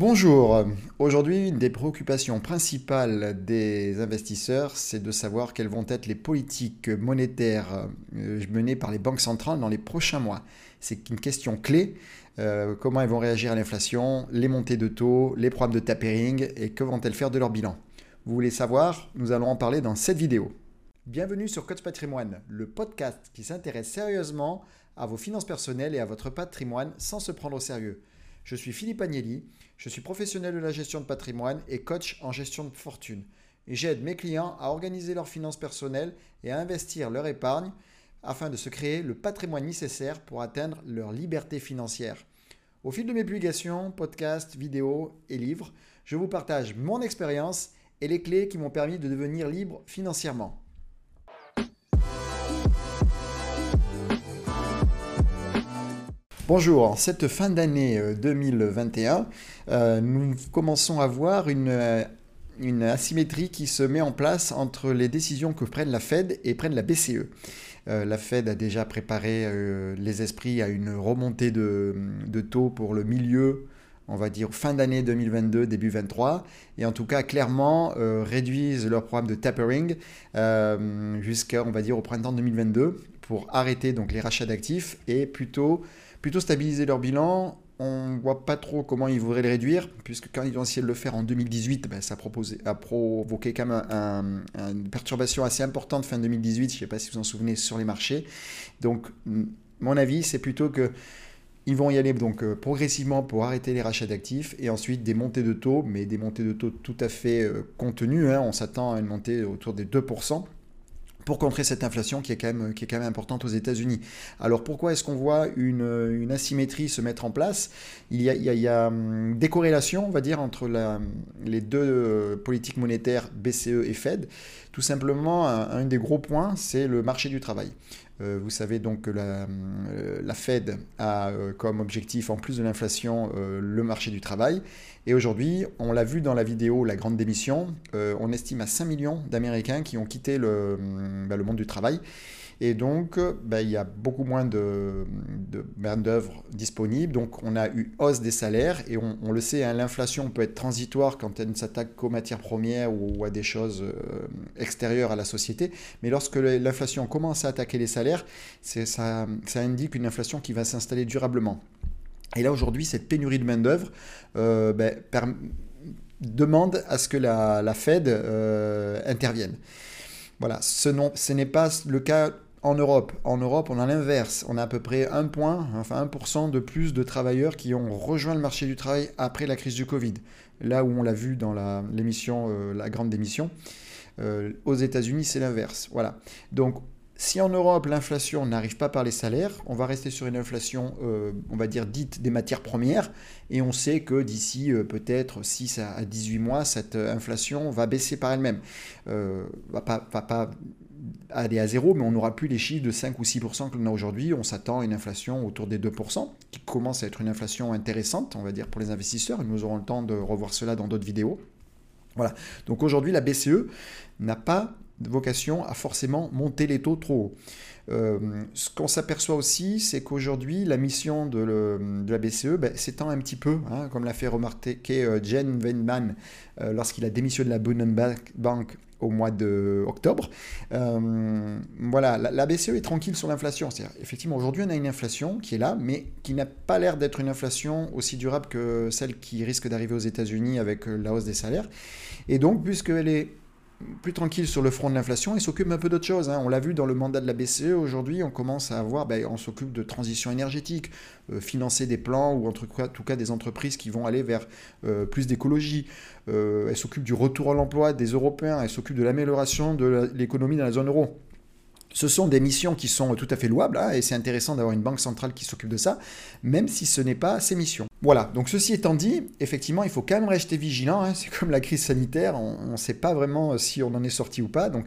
Bonjour, aujourd'hui une des préoccupations principales des investisseurs, c'est de savoir quelles vont être les politiques monétaires euh, menées par les banques centrales dans les prochains mois. C'est une question clé, euh, comment elles vont réagir à l'inflation, les montées de taux, les programmes de tapering et que vont-elles faire de leur bilan? Vous voulez savoir? Nous allons en parler dans cette vidéo. Bienvenue sur Coach Patrimoine, le podcast qui s'intéresse sérieusement à vos finances personnelles et à votre patrimoine sans se prendre au sérieux. Je suis Philippe Agnelli, je suis professionnel de la gestion de patrimoine et coach en gestion de fortune. J'aide mes clients à organiser leurs finances personnelles et à investir leur épargne afin de se créer le patrimoine nécessaire pour atteindre leur liberté financière. Au fil de mes publications, podcasts, vidéos et livres, je vous partage mon expérience et les clés qui m'ont permis de devenir libre financièrement. Bonjour, en cette fin d'année 2021, euh, euh, nous commençons à voir une, euh, une, asymétrie qui se met en place entre les décisions que prennent la Fed et prennent la BCE. la Fed a déjà préparé les esprits à une remontée de, taux pour le milieu, on va dire fin d'année 2022, début 2023, et en tout cas clairement réduisent leur programme de tapering jusqu'à, on au printemps 2022 pour arrêter donc les rachats d'actifs et plutôt plutôt stabiliser leur bilan. On voit pas trop comment ils voudraient le réduire, puisque quand ils ont essayé de le faire en 2018, ben, ça a, provoqué quand même une perturbation assez importante fin 2018, je ne sais pas si vous en souvenez, sur les marchés. Donc, mon avis, c'est plutôt que ils vont y aller donc euh, progressivement pour arrêter les rachats d'actifs et ensuite des montées de taux, mais des montées de taux tout à fait euh, contenues. Hein. On s'attend à une montée autour des 2% pour contrer cette inflation qui est quand même, importante aux États-Unis. Alors pourquoi est-ce qu'on voit une, asymétrie se mettre en place? Il y, a, hum, des corrélations, on va dire, entre les deux euh, politiques monétaires BCE et Fed. Tout simplement, un, des gros points, c'est le marché du travail. Euh, vous savez donc que la, euh, Fed a comme objectif, en plus de l'inflation, le marché du travail. Et aujourd'hui, on l'a vu dans la vidéo La Grande Démission, on estime à 5 millions d'Américains qui ont quitté le, bah, le monde du travail. Et donc, bah, il y a beaucoup moins de, main-d'œuvre disponible. Donc, on a eu hausse des salaires. Et on, le sait, hein, l'inflation peut être transitoire quand elle ne s'attaque qu'aux matières premières ou, à des choses euh, extérieures à la société. Mais lorsque l'inflation commence à attaquer les salaires, ça, indique une inflation qui va s'installer durablement. Et là, aujourd'hui, cette pénurie de main-d'œuvre euh, ben, demande à ce que la, Fed euh, intervienne. Voilà, ce, n'est pas le cas en Europe. En Europe, on a l'inverse. On a à peu près un point, enfin 1% de plus de travailleurs qui ont rejoint le marché du travail après la crise du Covid. Là où on l'a vu dans l'émission, euh, la, grande démission. Euh, aux États-Unis, c'est l'inverse. Voilà. Donc, si en Europe, l'inflation n'arrive pas par les salaires, on va rester sur une inflation, euh, on va dire, dite des matières premières. Et on sait que d'ici peut-être 6 à 18 mois, cette inflation va baisser par elle-même. Va pas, va pas aller à zéro, mais on n'aura plus les chiffres de 5 ou 6% que l'on a aujourd'hui. On s'attend à une inflation autour des 2%, qui commence à être une inflation intéressante, on va dire, pour les investisseurs. Nous aurons le temps de revoir cela dans d'autres vidéos. Voilà. Donc aujourd'hui, la BCE n'a pas vocation à forcément monter les taux trop haut. Euh, ce qu'on s'aperçoit aussi, c'est qu'aujourd'hui, la mission de, la BCE ben, s'étend un petit peu, hein, comme l'a fait remarquer euh, Jen Weinman euh, lorsqu'il a démissionné de la Bundesbank au mois d'octobre. voilà, la, BCE est tranquille sur l'inflation. Effectivement, aujourd'hui, on a une inflation qui est là, mais qui n'a pas l'air d'être une inflation aussi durable que celle qui risque d'arriver aux États-Unis avec la hausse des salaires. Et donc, puisqu'elle est plus tranquille sur le front de l'inflation et s'occupe un peu d'autre chose. Hein. On l'a vu dans le mandat de la BCE, aujourd'hui on commence à avoir, ben, on s'occupe de transition énergétique, euh, financer des plans ou en tout cas, des entreprises qui vont aller vers euh, plus d'écologie. Euh, elle s'occupe du retour à l'emploi des Européens, elle s'occupe de l'amélioration de l'économie dans la zone euro. Ce sont des missions qui sont tout à fait louables, hein, et c'est intéressant d'avoir une banque centrale qui s'occupe de ça, même si ce n'est pas ses missions. Voilà, donc ceci étant dit, effectivement, il faut quand même rester vigilant, hein. c'est comme la crise sanitaire, on ne sait pas vraiment si on en est sorti ou pas, donc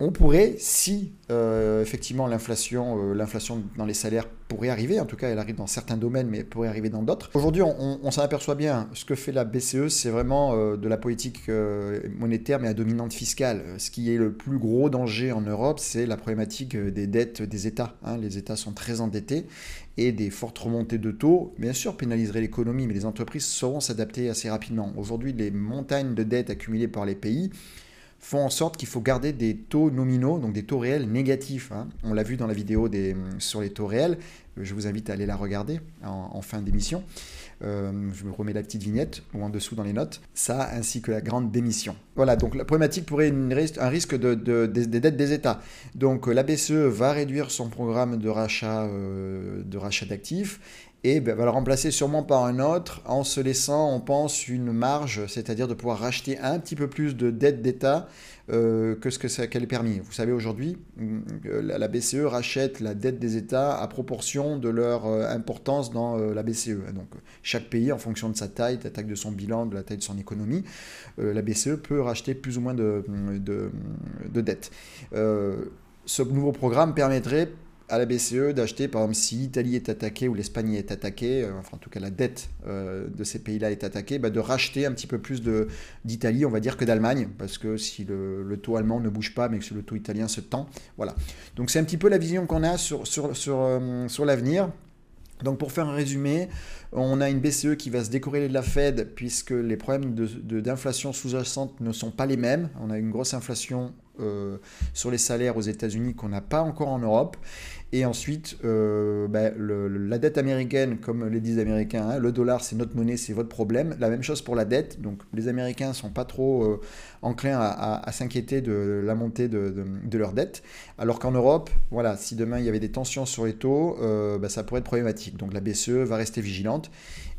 on pourrait, si euh, effectivement l'inflation, euh, l'inflation dans les salaires pourrait arriver, en tout cas elle arrive dans certains domaines, mais pourrait arriver dans d'autres. Aujourd'hui, on, s'en aperçoit bien, ce que fait la BCE, c'est vraiment euh, de la politique monétaire, mais à dominante fiscale. Ce qui est le plus gros danger en Europe, c'est la problématique des dettes des États. Hein. Les États sont très endettés et des fortes remontées de taux, bien sûr, pénaliseraient l'économie, mais les entreprises sauront s'adapter assez rapidement. Aujourd'hui, les montagnes de dettes accumulées par les pays, font en sorte qu'il faut garder des taux nominaux, donc des taux réels négatifs. Hein. On l'a vu dans la vidéo sur les taux réels. Je vous invite à aller la regarder en, fin d'émission. Euh, je me remets la petite vignette ou en dessous dans les notes. Ça, ainsi que la grande démission. Voilà, donc la problématique pourrait être un risque de, des dettes des États. Donc la BCE va réduire son programme de rachat euh, de rachat d'actifs et ben, va le remplacer sûrement par un autre en se laissant, on pense, une marge, c'est-à-dire de pouvoir racheter un petit peu plus de dettes d'État euh, que ce que ça, qu'elle est permis. Vous savez, aujourd'hui, euh, la BCE rachète la dette des États à proportion de leur euh, importance dans la BCE. Donc, chaque pays, en fonction de sa taille, de la taille de son bilan, de la taille de son économie, la BCE peut racheter plus ou moins de, de, de dettes. ce nouveau programme permettrait à la BCE d'acheter, par exemple, si l'Italie est attaquée ou l'Espagne est attaquée, euh, enfin en tout cas la dette euh, de ces pays-là est attaquée, bah, de racheter un petit peu plus d'Italie, on va dire, que d'Allemagne, parce que si le, taux allemand ne bouge pas, mais que le taux italien se tend, voilà. Donc c'est un petit peu la vision qu'on a sur, sur, sur, euh, sur l'avenir. Donc pour faire un résumé, on a une BCE qui va se décorréler de la Fed puisque les problèmes d'inflation de, sous-jacente ne sont pas les mêmes. On a une grosse inflation sur les salaires aux États-Unis qu'on n'a pas encore en Europe. Et ensuite, euh, ben, la dette américaine, comme les disent les Américains, hein, le dollar c'est notre monnaie, c'est votre problème. La même chose pour la dette. Donc les Américains ne sont pas trop euh, enclins à, s'inquiéter de la montée de, leur dette. Alors qu'en Europe, voilà, si demain il y avait des tensions sur les taux, ben, ça pourrait être problématique. Donc la BCE va rester vigilante.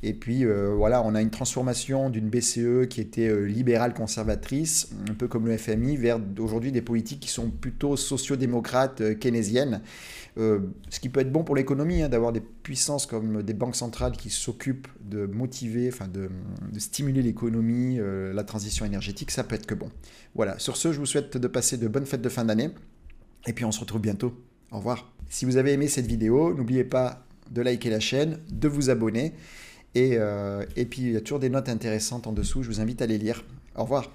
Et puis voilà, on a une transformation d'une BCE qui était libérale conservatrice, un peu comme le FMI, vers aujourd'hui des politiques qui sont plutôt sociodémocrates euh, keynésiennes. Euh, ce qui peut être bon pour l'économie, hein, d'avoir des puissances comme des banques centrales qui s'occupent de motiver, enfin de, stimuler l'économie, euh, la transition énergétique, ça peut être que bon. Voilà, sur ce, je vous souhaite de passer de bonnes fêtes de fin d'année, et puis on se retrouve bientôt. Au revoir. Si vous avez aimé cette vidéo, n'oubliez pas de liker la chaîne, de vous abonner, et, et puis il y a toujours des notes intéressantes en dessous, je vous invite à les lire. Au revoir.